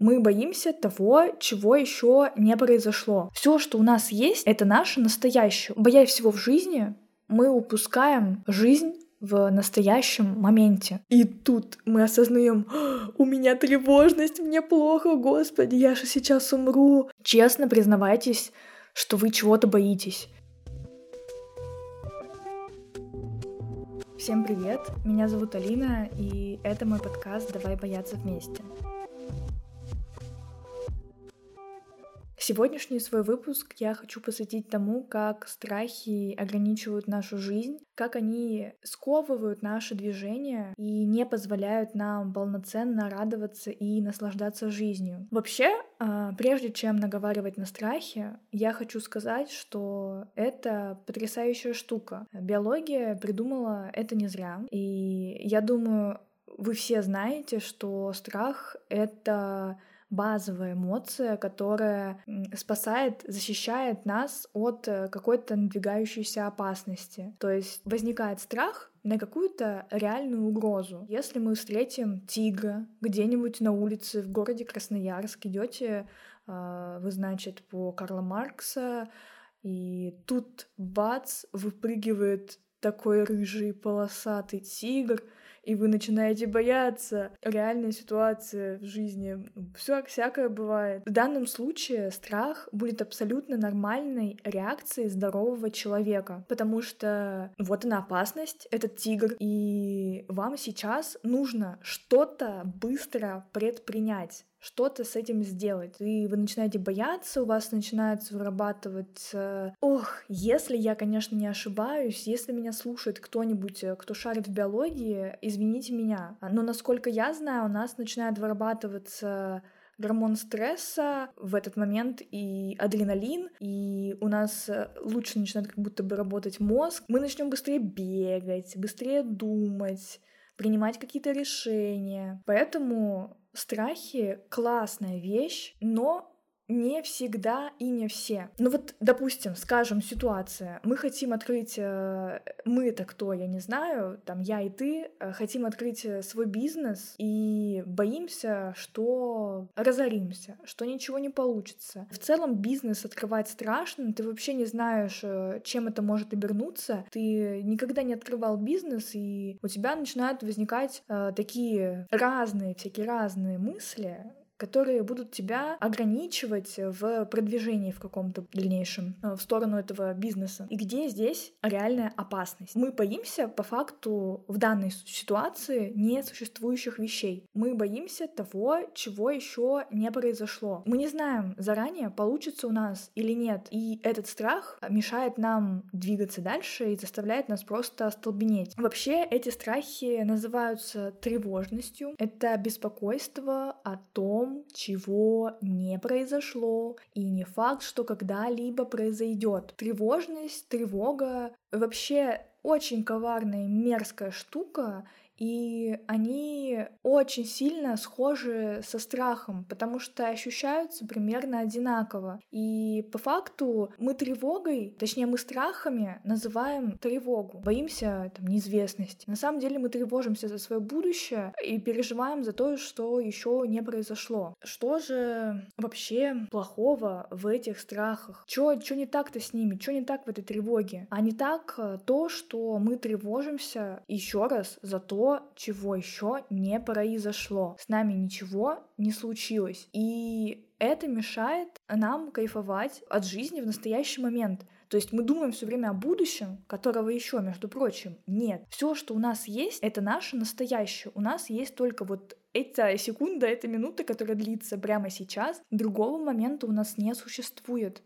Мы боимся того, чего еще не произошло. Все, что у нас есть, это наше настоящее. Боясь всего в жизни, мы упускаем жизнь в настоящем моменте. И тут мы осознаем, у меня тревожность, мне плохо, господи, я же сейчас умру. Честно признавайтесь, что вы чего-то боитесь. Всем привет, меня зовут Алина, и это мой подкаст «Давай бояться вместе». Сегодняшний свой выпуск я хочу посвятить тому, как страхи ограничивают нашу жизнь, как они сковывают наше движение и не позволяют нам полноценно радоваться и наслаждаться жизнью. Вообще, а, прежде чем наговаривать на страхи, я хочу сказать, что это потрясающая штука. Биология придумала это не зря. И я думаю, вы все знаете, что страх — это базовая эмоция, которая спасает, защищает нас от э, какой-то надвигающейся опасности. То есть возникает страх на какую-то реальную угрозу. Если мы встретим тигра где-нибудь на улице в городе Красноярск, идете а, вы, значит, по Карла Маркса, и тут бац, выпрыгивает такой рыжий полосатый тигр — и вы начинаете бояться. Реальная ситуация в жизни. Все всякое бывает. В данном случае страх будет абсолютно нормальной реакцией здорового человека, потому что вот она опасность, этот тигр, и вам сейчас нужно что-то быстро предпринять что-то с этим сделать. И вы начинаете бояться, у вас начинается вырабатывать... Ох, если я, конечно, не ошибаюсь, если меня слушает кто-нибудь, э, кто шарит в биологии, извините меня. Но насколько я знаю, у нас начинает вырабатываться гормон стресса в этот момент и адреналин, и у нас э, лучше начинает как будто бы работать мозг. Мы начнем быстрее бегать, быстрее думать, принимать какие-то решения. Поэтому страхи классная вещь, но не всегда и не все. Ну вот, допустим, скажем, ситуация. Мы хотим открыть, э, мы это кто, я не знаю, там я и ты, э, хотим открыть э, свой бизнес и боимся, что разоримся, что ничего не получится. В целом бизнес открывать страшно, ты вообще не знаешь, чем это может обернуться. Ты никогда не открывал бизнес, и у тебя начинают возникать такие разные, всякие разные мысли, которые будут тебя ограничивать в продвижении в каком-то дальнейшем э, в сторону этого бизнеса. И где здесь реальная опасность? Мы боимся по факту в данной ситуации несуществующих вещей. Мы боимся того, чего еще не произошло. Мы не знаем заранее, получится у нас или нет. И этот страх мешает нам двигаться дальше и заставляет нас просто остолбенеть. Вообще эти страхи называются тревожностью. Это беспокойство о том, том, чего не произошло, и не факт, что когда-либо произойдет. Тревожность, тревога вообще очень коварная мерзкая штука, и они очень сильно схожи со страхом, потому что ощущаются примерно одинаково. И по факту мы тревогой, точнее мы страхами называем тревогу. Боимся там, неизвестности. На самом деле мы тревожимся за свое будущее и переживаем за то, что еще не произошло. Что же вообще плохого в этих страхах? Что не так-то с ними? Что не так в этой тревоге? А не так э, то, что мы тревожимся еще раз за то, чего еще не произошло. С нами ничего не случилось. И это мешает нам кайфовать от жизни в настоящий момент. То есть мы думаем все время о будущем, которого еще, между прочим, нет. Все, что у нас есть, это наше настоящее. У нас есть только вот эта секунда, эта минута, которая длится прямо сейчас. Другого момента у нас не существует.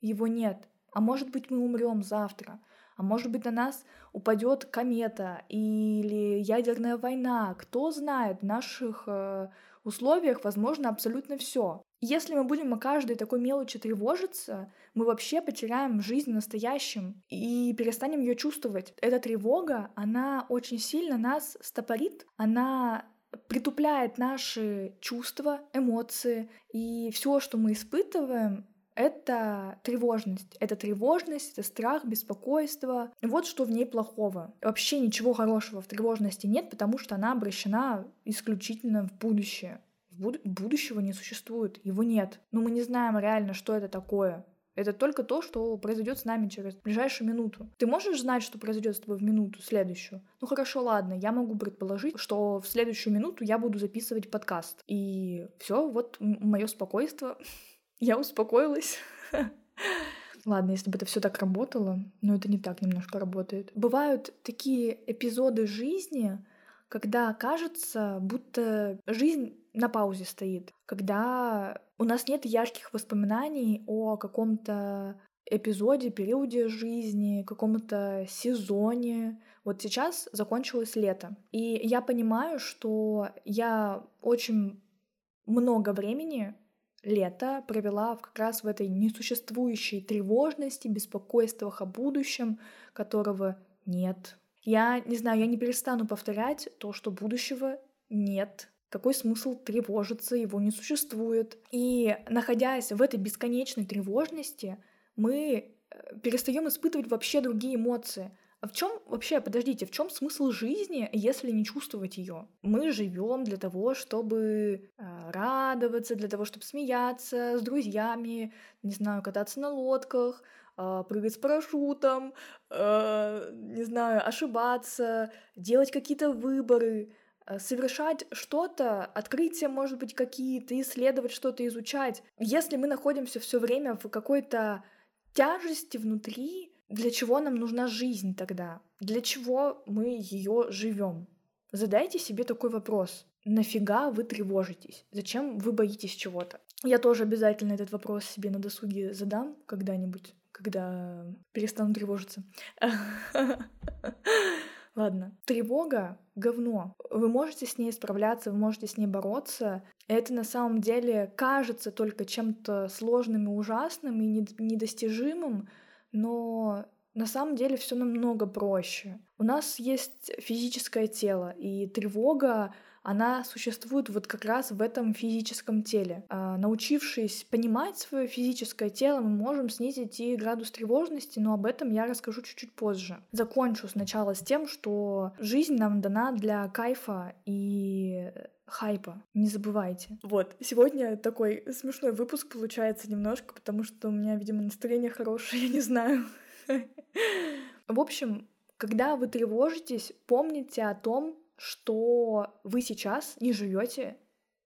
Его нет. А может быть, мы умрем завтра а может быть на нас упадет комета или ядерная война. Кто знает, в наших э, условиях возможно абсолютно все. Если мы будем о каждой такой мелочи тревожиться, мы вообще потеряем жизнь в настоящем и перестанем ее чувствовать. Эта тревога, она очень сильно нас стопорит, она притупляет наши чувства, эмоции, и все, что мы испытываем, это тревожность. Это тревожность, это страх, беспокойство. Вот что в ней плохого. Вообще ничего хорошего в тревожности нет, потому что она обращена исключительно в будущее. Буд- будущего не существует, его нет. Но мы не знаем реально, что это такое. Это только то, что произойдет с нами через ближайшую минуту. Ты можешь знать, что произойдет с тобой в минуту следующую? Ну хорошо, ладно, я могу предположить, что в следующую минуту я буду записывать подкаст. И все, вот мое спокойствие. Я успокоилась. Ладно, если бы это все так работало, но это не так немножко работает. Бывают такие эпизоды жизни, когда кажется, будто жизнь на паузе стоит, когда у нас нет ярких воспоминаний о каком-то эпизоде, периоде жизни, каком-то сезоне. Вот сейчас закончилось лето. И я понимаю, что я очень много времени лета провела как раз в этой несуществующей тревожности, беспокойствах о будущем, которого нет. Я не знаю, я не перестану повторять то, что будущего нет. Какой смысл тревожиться, его не существует. И находясь в этой бесконечной тревожности, мы э, перестаем испытывать вообще другие эмоции. А в чем вообще, подождите, в чем смысл жизни, если не чувствовать ее? Мы живем для того, чтобы э, радоваться, для того, чтобы смеяться с друзьями, не знаю, кататься на лодках, э, прыгать с парашютом, не знаю, ошибаться, делать какие-то выборы, совершать что-то, открытия, может быть, какие-то, исследовать что-то, изучать. Если мы находимся все время в какой-то тяжести внутри, для чего нам нужна жизнь тогда? Для чего мы ее живем? Задайте себе такой вопрос. Нафига вы тревожитесь? Зачем вы боитесь чего-то? Я тоже обязательно этот вопрос себе на досуге задам когда-нибудь, когда перестану тревожиться. Ладно. Тревога — говно. Вы можете с ней справляться, вы можете с ней бороться. Это на самом деле кажется только чем-то сложным и ужасным и недостижимым, но на самом деле все намного проще. У нас есть физическое тело, и тревога, она существует вот как раз в этом физическом теле. А, научившись понимать свое физическое тело, мы можем снизить и градус тревожности, но об этом я расскажу чуть-чуть позже. Закончу сначала с тем, что жизнь нам дана для кайфа и хайпа. Не забывайте. Вот. Сегодня такой смешной выпуск получается немножко, потому что у меня, видимо, настроение хорошее, я не знаю. В общем, когда вы тревожитесь, помните о том, что вы сейчас не живете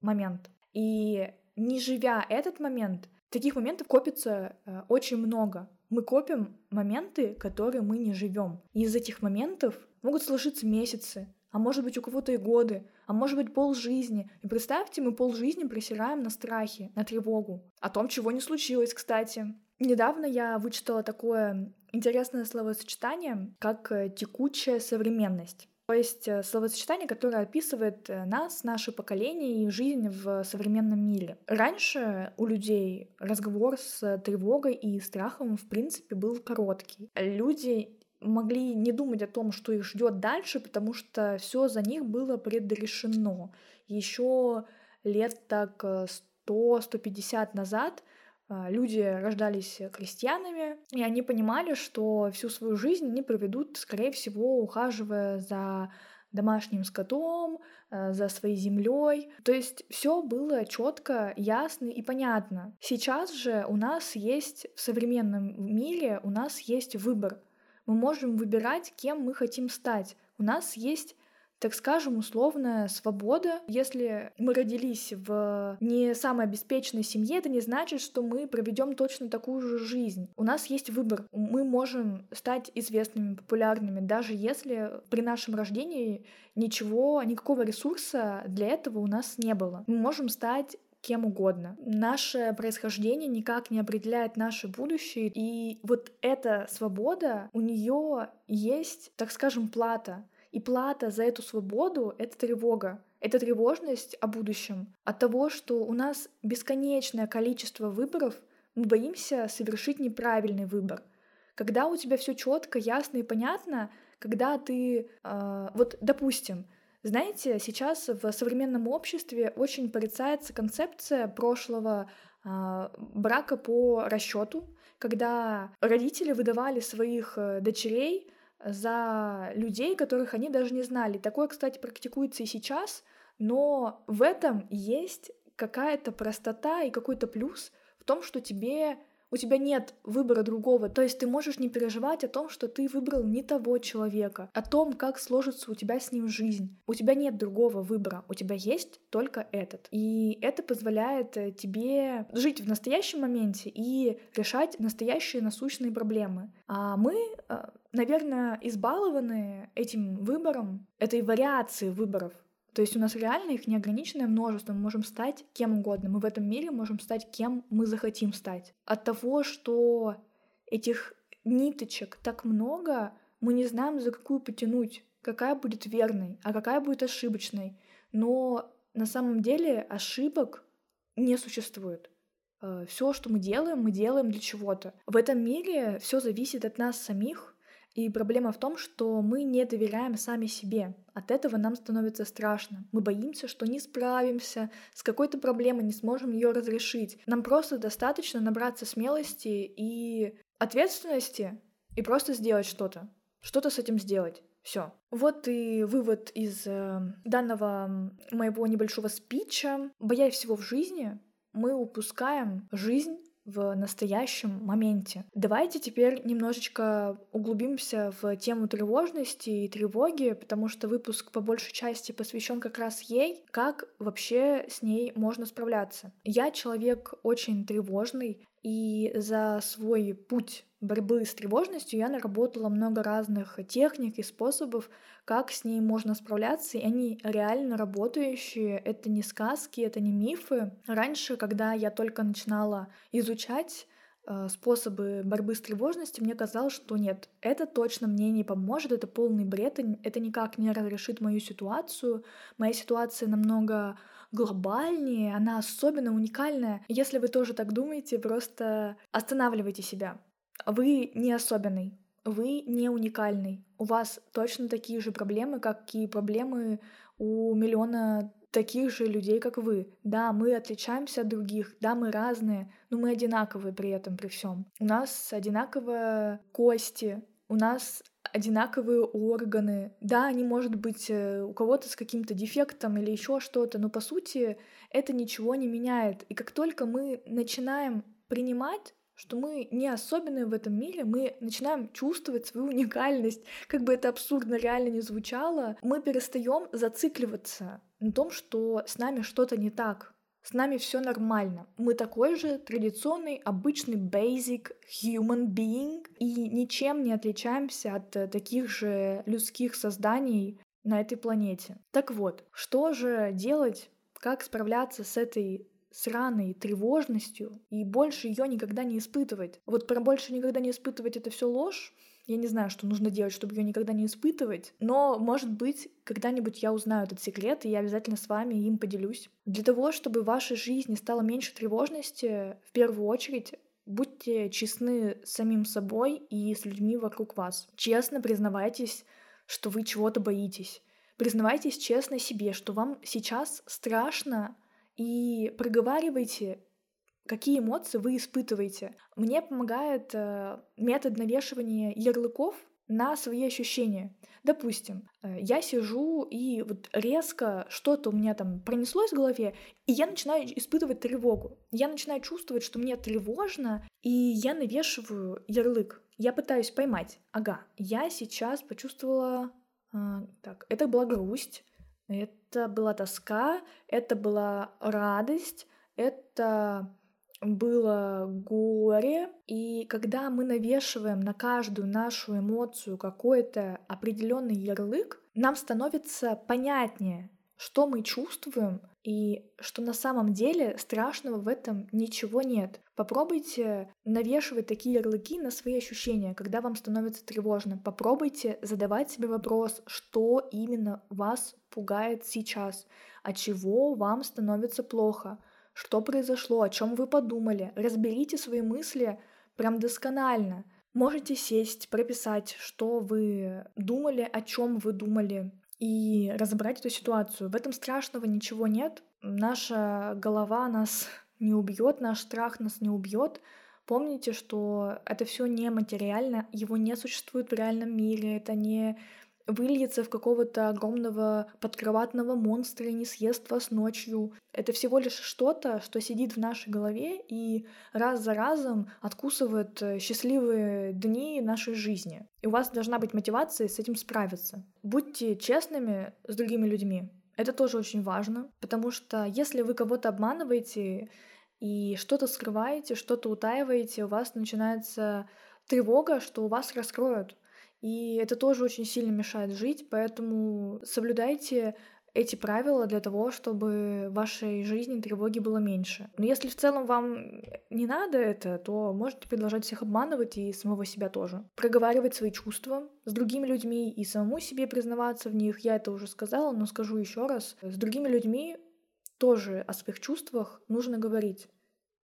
момент. И не живя этот момент, таких моментов копится э, очень много. Мы копим моменты, которые мы не живем. И из этих моментов могут сложиться месяцы, а может быть у кого-то и годы, а может быть пол жизни. И представьте, мы пол жизни присираем на страхе, на тревогу. О том, чего не случилось, кстати. Недавно я вычитала такое интересное словосочетание, как э, текучая современность. То есть э, словосочетание, которое описывает э, нас, наше поколение и жизнь в современном мире. Раньше у людей разговор с тревогой и страхом, в принципе, был короткий. Люди могли не думать о том, что их ждет дальше, потому что все за них было предрешено. Еще лет так 100-150 назад а, люди рождались крестьянами, и они понимали, что всю свою жизнь они проведут, скорее всего, ухаживая за домашним скотом, э, за своей землей. То есть все было четко, ясно и понятно. Сейчас же у нас есть в современном мире у нас есть выбор мы можем выбирать, кем мы хотим стать. У нас есть так скажем, условная свобода. Если мы родились в не самой обеспеченной семье, это не значит, что мы проведем точно такую же жизнь. У нас есть выбор. Мы можем стать известными, популярными, даже если при нашем рождении ничего, никакого ресурса для этого у нас не было. Мы можем стать кем угодно. Наше происхождение никак не определяет наше будущее, и вот эта свобода, у нее есть, так скажем, плата. И плата за эту свободу — это тревога. Это тревожность о будущем. От того, что у нас бесконечное количество выборов, мы боимся совершить неправильный выбор. Когда у тебя все четко, ясно и понятно, когда ты, э, вот, допустим, знаете, сейчас в современном обществе очень порицается концепция прошлого э, брака по расчету, когда родители выдавали своих э, дочерей за людей, которых они даже не знали. Такое, кстати, практикуется и сейчас, но в этом есть какая-то простота и какой-то плюс в том, что тебе у тебя нет выбора другого. То есть ты можешь не переживать о том, что ты выбрал не того человека, о том, как сложится у тебя с ним жизнь. У тебя нет другого выбора, у тебя есть только этот. И это позволяет э, тебе жить в настоящем моменте и решать настоящие насущные проблемы. А мы э, наверное, избалованы этим выбором, этой вариацией выборов. То есть у нас реально их неограниченное множество, мы можем стать кем угодно, мы в этом мире можем стать кем мы захотим стать. От того, что этих ниточек так много, мы не знаем, за какую потянуть, какая будет верной, а какая будет ошибочной. Но на самом деле ошибок не существует. Э, все, что мы делаем, мы делаем для чего-то. В этом мире все зависит от нас самих, и проблема в том, что мы не доверяем сами себе. От этого нам становится страшно. Мы боимся, что не справимся с какой-то проблемой, не сможем ее разрешить. Нам просто достаточно набраться смелости и ответственности и просто сделать что-то. Что-то с этим сделать. Все. Вот и вывод из э, данного моего небольшого спича. Боясь всего в жизни, мы упускаем жизнь в настоящем моменте. Давайте теперь немножечко углубимся в тему тревожности и тревоги, потому что выпуск по большей части посвящен как раз ей, как вообще с ней можно справляться. Я человек очень тревожный, и за свой путь борьбы с тревожностью я наработала много разных техник и способов, как с ней можно справляться, и они реально работающие. Это не сказки, это не мифы. Раньше, когда я только начинала изучать способы борьбы с тревожностью, мне казалось, что нет, это точно мне не поможет, это полный бред, это никак не разрешит мою ситуацию. Моя ситуация намного глобальнее, она особенно уникальная. Если вы тоже так думаете, просто останавливайте себя. Вы не особенный, вы не уникальный. У вас точно такие же проблемы, как и проблемы у миллиона таких же людей, как вы. Да, мы отличаемся от других, да, мы разные, но мы одинаковые при этом, при всем. У нас одинаковые кости, у нас одинаковые органы. Да, они, может быть, э, у кого-то с каким-то дефектом или еще что-то, но по сути это ничего не меняет. И как только мы начинаем принимать что мы не особенные в этом мире, мы начинаем чувствовать свою уникальность. Как бы это абсурдно реально не звучало, мы перестаем зацикливаться на том, что с нами что-то не так. С нами все нормально. Мы такой же традиционный, обычный basic human being и ничем не отличаемся от э, таких же людских созданий на этой планете. Так вот, что же делать, как справляться с этой сраной тревожностью и больше ее никогда не испытывать. Вот про больше никогда не испытывать это все ложь, я не знаю, что нужно делать, чтобы ее никогда не испытывать, но, может быть, когда-нибудь я узнаю этот секрет, и я обязательно с вами им поделюсь. Для того, чтобы в вашей жизни стало меньше тревожности, в первую очередь будьте честны с самим собой и с людьми вокруг вас. Честно признавайтесь, что вы чего-то боитесь. Признавайтесь честно себе, что вам сейчас страшно, и проговаривайте какие эмоции вы испытываете. Мне помогает э, метод навешивания ярлыков на свои ощущения. Допустим, э, я сижу и вот резко что-то у меня там пронеслось в голове, и я начинаю испытывать тревогу. Я начинаю чувствовать, что мне тревожно, и я навешиваю ярлык. Я пытаюсь поймать. Ага, я сейчас почувствовала... Э, так, это была грусть, это была тоска, это была радость, это было горе, и когда мы навешиваем на каждую нашу эмоцию какой-то определенный ярлык, нам становится понятнее, что мы чувствуем и что на самом деле страшного в этом ничего нет. Попробуйте навешивать такие ярлыки на свои ощущения, когда вам становится тревожно. Попробуйте задавать себе вопрос, что именно вас пугает сейчас, от чего вам становится плохо что произошло, о чем вы подумали. Разберите свои мысли прям досконально. Можете сесть, прописать, что вы думали, о чем вы думали, и разобрать эту ситуацию. В этом страшного ничего нет. Наша голова нас не убьет, наш страх нас не убьет. Помните, что это все не материально, его не существует в реальном мире, это не выльется в какого-то огромного подкроватного монстра и не съест вас ночью. Это всего лишь что-то, что сидит в нашей голове и раз за разом откусывает э, счастливые дни нашей жизни. И у вас должна быть мотивация с этим справиться. Будьте честными с другими людьми. Это тоже очень важно, потому что если вы кого-то обманываете и что-то скрываете, что-то утаиваете, у вас начинается тревога, что у вас раскроют. И это тоже очень сильно мешает жить, поэтому соблюдайте эти правила для того, чтобы в вашей жизни тревоги было меньше. Но если в целом вам не надо это, то можете продолжать всех обманывать и самого себя тоже. Проговаривать свои чувства с другими людьми и самому себе признаваться в них. Я это уже сказала, но скажу еще раз. С другими людьми тоже о своих чувствах нужно говорить.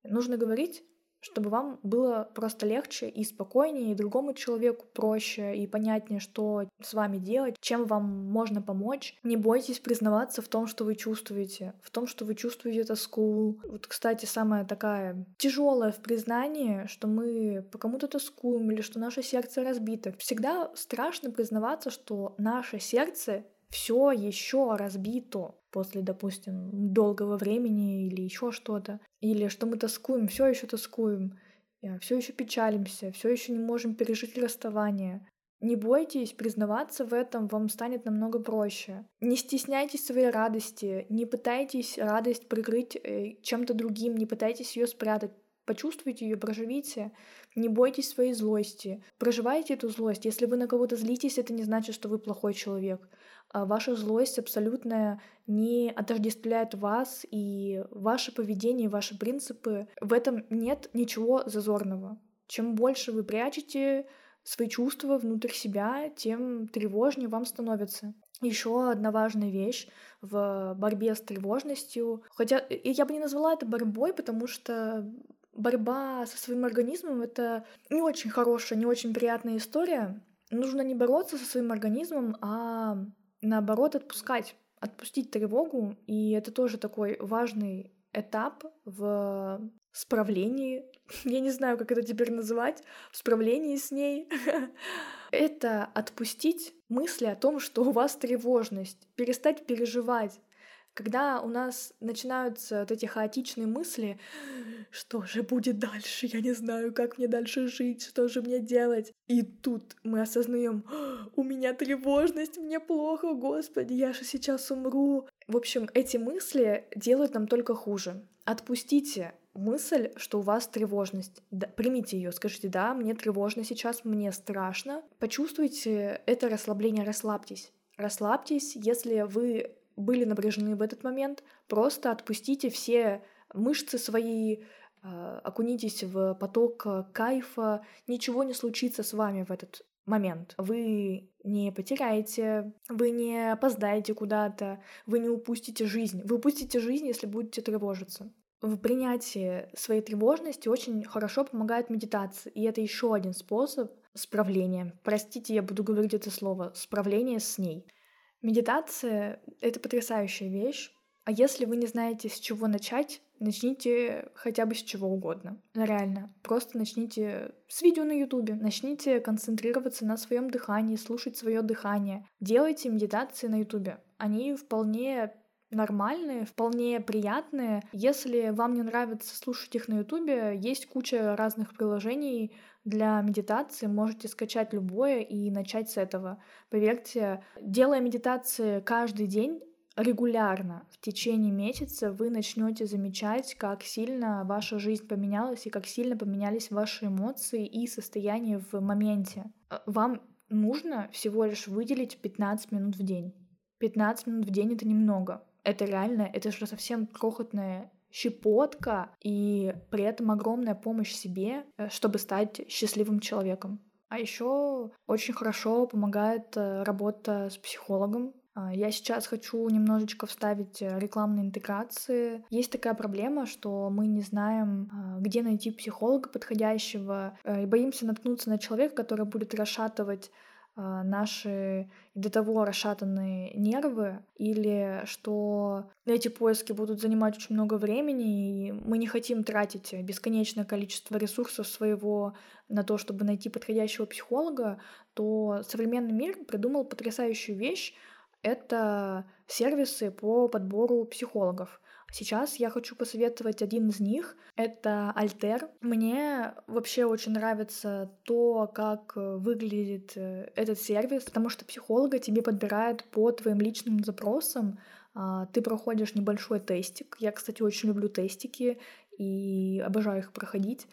Нужно говорить чтобы вам было просто легче и спокойнее, и другому человеку проще и понятнее, что с вами делать, чем вам можно помочь. Не бойтесь признаваться в том, что вы чувствуете, в том, что вы чувствуете тоску. Вот, кстати, самая такая тяжелая в признании, что мы по кому-то тоскуем или что наше сердце разбито. Всегда страшно признаваться, что наше сердце все еще разбито после, допустим, долгого времени или еще что-то, или что мы тоскуем, все еще тоскуем, э, все еще печалимся, все еще не можем пережить расставание. Не бойтесь признаваться в этом, вам станет намного проще. Не стесняйтесь своей радости, не пытайтесь радость прикрыть э, чем-то другим, не пытайтесь ее спрятать. Почувствуйте ее, проживите. Не бойтесь своей злости. Проживайте эту злость. Если вы на кого-то злитесь, это не значит, что вы плохой человек. А ваша злость абсолютно не отождествляет вас и ваше поведение, ваши принципы. В этом нет ничего зазорного. Чем больше вы прячете свои чувства внутрь себя, тем тревожнее вам становится. Еще одна важная вещь в борьбе с тревожностью. Хотя я бы не назвала это борьбой, потому что борьба со своим организмом — это не очень хорошая, не очень приятная история. Нужно не бороться со своим организмом, а наоборот отпускать, отпустить тревогу. И это тоже такой важный этап в справлении. Я не знаю, как это теперь называть. В справлении с ней. Это отпустить мысли о том, что у вас тревожность, перестать переживать, когда у нас начинаются вот эти хаотичные мысли, что же будет дальше, я не знаю, как мне дальше жить, что же мне делать. И тут мы осознаем, у меня тревожность, мне плохо, господи, я же сейчас умру. В общем, эти мысли делают нам только хуже. Отпустите мысль, что у вас тревожность. Да, примите ее, скажите, да, мне тревожно сейчас, мне страшно. Почувствуйте это расслабление, расслабьтесь. Расслабьтесь, если вы были напряжены в этот момент, просто отпустите все мышцы свои, а, окунитесь в поток кайфа, ничего не случится с вами в этот момент. Вы не потеряете, вы не опоздаете куда-то, вы не упустите жизнь. Вы упустите жизнь, если будете тревожиться. В принятии своей тревожности очень хорошо помогает медитация, и это еще один способ справления. Простите, я буду говорить это слово, справление с ней. Медитация — это потрясающая вещь. А если вы не знаете, с чего начать, начните хотя бы с чего угодно. Реально. Просто начните с видео на ютубе. Начните концентрироваться на своем дыхании, слушать свое дыхание. Делайте медитации на ютубе. Они вполне нормальные, вполне приятные. Если вам не нравится слушать их на ютубе, есть куча разных приложений, для медитации можете скачать любое и начать с этого. Поверьте, делая медитации каждый день, регулярно в течение месяца вы начнете замечать, как сильно ваша жизнь поменялась и как сильно поменялись ваши эмоции и состояние в моменте. Вам нужно всего лишь выделить 15 минут в день. 15 минут в день это немного. Это реально, это же совсем крохотная щепотка и при этом огромная помощь себе, э, чтобы стать счастливым человеком. А еще очень хорошо помогает э, работа с психологом. А, я сейчас хочу немножечко вставить э, рекламные интеграции. Есть такая проблема, что мы не знаем, а, где найти психолога подходящего, и боимся наткнуться на человека, который будет расшатывать наши до того расшатанные нервы, или что эти поиски будут занимать очень много времени, и мы не хотим тратить бесконечное количество ресурсов своего на то, чтобы найти подходящего психолога, то современный мир придумал потрясающую вещь. Это сервисы по подбору психологов. Сейчас я хочу посоветовать один из них. Это Альтер. Мне вообще очень нравится то, как э, выглядит э, этот сервис, потому что психолога тебе подбирают по твоим личным запросам. А, ты проходишь небольшой тестик. Я, кстати, очень люблю тестики и обожаю их проходить.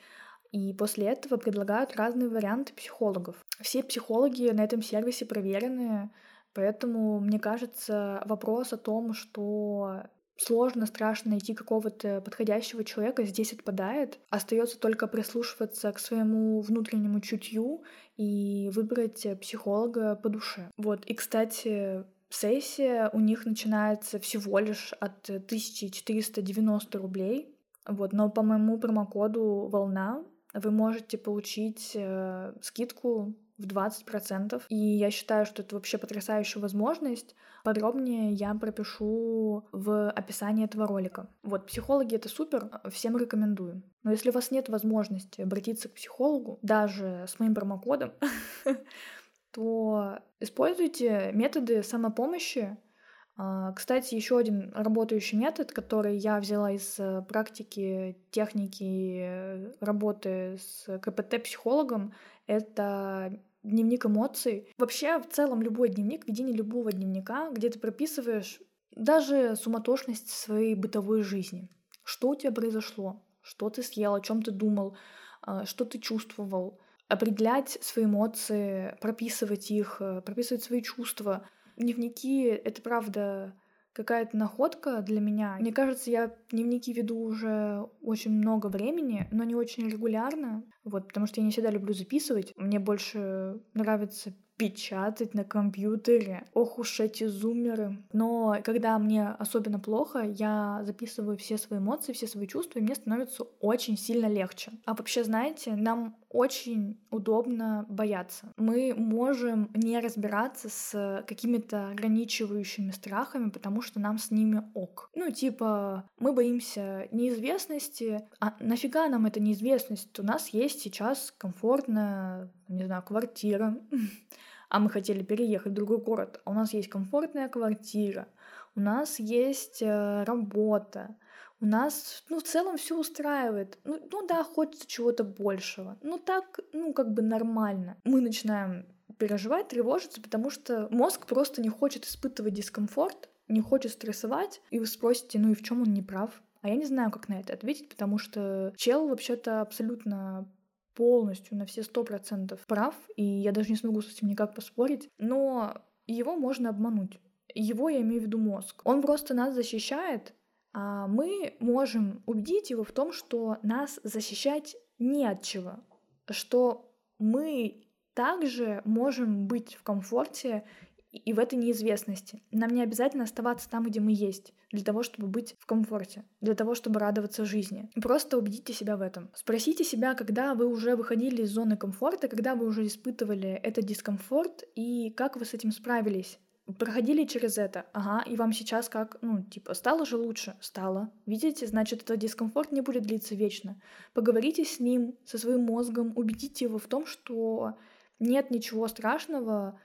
И после этого предлагают разные варианты психологов. Все психологи на этом сервисе проверенные, поэтому, мне кажется, вопрос о том, что сложно, страшно найти какого-то подходящего человека, здесь отпадает. Остается только прислушиваться к своему внутреннему чутью и выбрать психолога по душе. Вот, и, кстати, сессия у них начинается всего лишь от 1490 рублей. Вот, но по моему промокоду «Волна» вы можете получить э, скидку в 20%. И я считаю, что это вообще потрясающая возможность. Подробнее я пропишу в описании этого ролика. Вот, психологи — это супер, всем рекомендую. Но если у вас нет возможности обратиться к психологу, даже с моим промокодом, то используйте методы самопомощи. А, кстати, еще один работающий метод, который я взяла из э, практики техники э, работы с КПТ-психологом, это дневник эмоций. Вообще, в целом, любой дневник, ведение любого дневника, где ты прописываешь даже суматошность своей бытовой жизни. Что у тебя произошло? Что ты съел? О чем ты думал? А, что ты чувствовал? Определять свои эмоции, прописывать их, э, прописывать свои чувства. Дневники — это правда какая-то находка для меня. Мне кажется, я дневники веду уже очень много времени, но не очень регулярно. Вот, потому что я не всегда люблю записывать. Мне больше нравится печатать на компьютере. Ох уж эти зумеры. Но когда мне особенно плохо, я записываю все свои эмоции, все свои чувства, и мне становится очень сильно легче. А вообще, знаете, нам очень удобно бояться. Мы можем не разбираться с какими-то ограничивающими страхами, потому что нам с ними ок. Ну, типа, мы боимся неизвестности, а нафига нам эта неизвестность? У нас есть сейчас комфортная, не знаю, квартира, а мы хотели переехать в другой город, а у нас есть комфортная квартира, у нас есть э, работа, у нас, ну, в целом все устраивает. Ну, ну да, хочется чего-то большего. Ну так, ну, как бы нормально. Мы начинаем переживать, тревожиться, потому что мозг просто не хочет испытывать дискомфорт, не хочет стрессовать, и вы спросите, ну и в чем он не прав? А я не знаю, как на это ответить, потому что чел вообще-то абсолютно полностью на все сто процентов прав, и я даже не смогу с этим никак поспорить, но его можно обмануть. Его я имею в виду мозг. Он просто нас защищает, мы можем убедить его в том, что нас защищать не от чего, что мы также можем быть в комфорте и в этой неизвестности. Нам не обязательно оставаться там, где мы есть, для того, чтобы быть в комфорте, для того, чтобы радоваться жизни. Просто убедите себя в этом. Спросите себя, когда вы уже выходили из зоны комфорта, когда вы уже испытывали этот дискомфорт и как вы с этим справились. Проходили через это, ага, и вам сейчас как, ну, типа, стало же лучше? Стало. Видите, значит, этот дискомфорт не будет длиться вечно. Поговорите с ним, со своим мозгом, убедите его в том, что нет ничего страшного,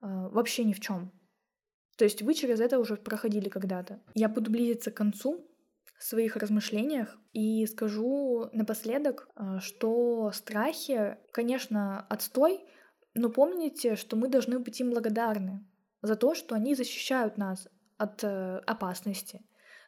а, вообще ни в чем. То есть вы через это уже проходили когда-то. Я буду близиться к концу своих размышлениях и скажу напоследок, а, что страхи, конечно, отстой, но помните, что мы должны быть им благодарны за то, что они защищают нас от э, опасности.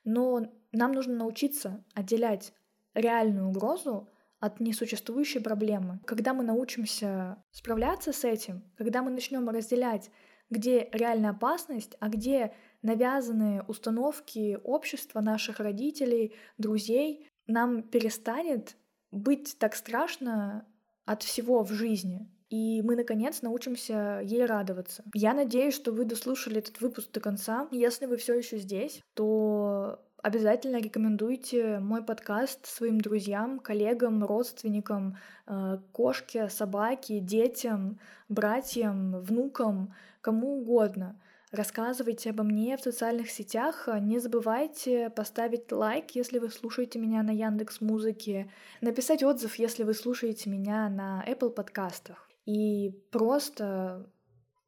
Но нам нужно научиться отделять реальную угрозу от несуществующей проблемы. Когда мы научимся справляться с этим, когда мы начнем разделять, где реальная опасность, а где навязанные установки общества, наших родителей, друзей, нам перестанет быть так страшно от всего в жизни. И мы, наконец, научимся ей радоваться. Я надеюсь, что вы дослушали этот выпуск до конца. Если вы все еще здесь, то обязательно рекомендуйте мой подкаст своим друзьям, коллегам, родственникам, э, кошке, собаке, детям, братьям, внукам, кому угодно. Рассказывайте обо мне в социальных сетях. Не забывайте поставить лайк, если вы слушаете меня на Яндекс Музыке, написать отзыв, если вы слушаете меня на Apple подкастах. И просто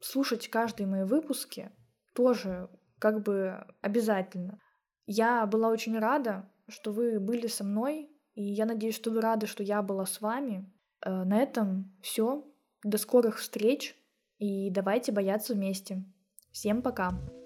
слушать каждые мои выпуски тоже как бы обязательно. Я была очень рада, что вы были со мной, и я надеюсь, что вы рады, что я была с вами. Э, на этом все. До скорых встреч, и давайте бояться вместе. Всем пока!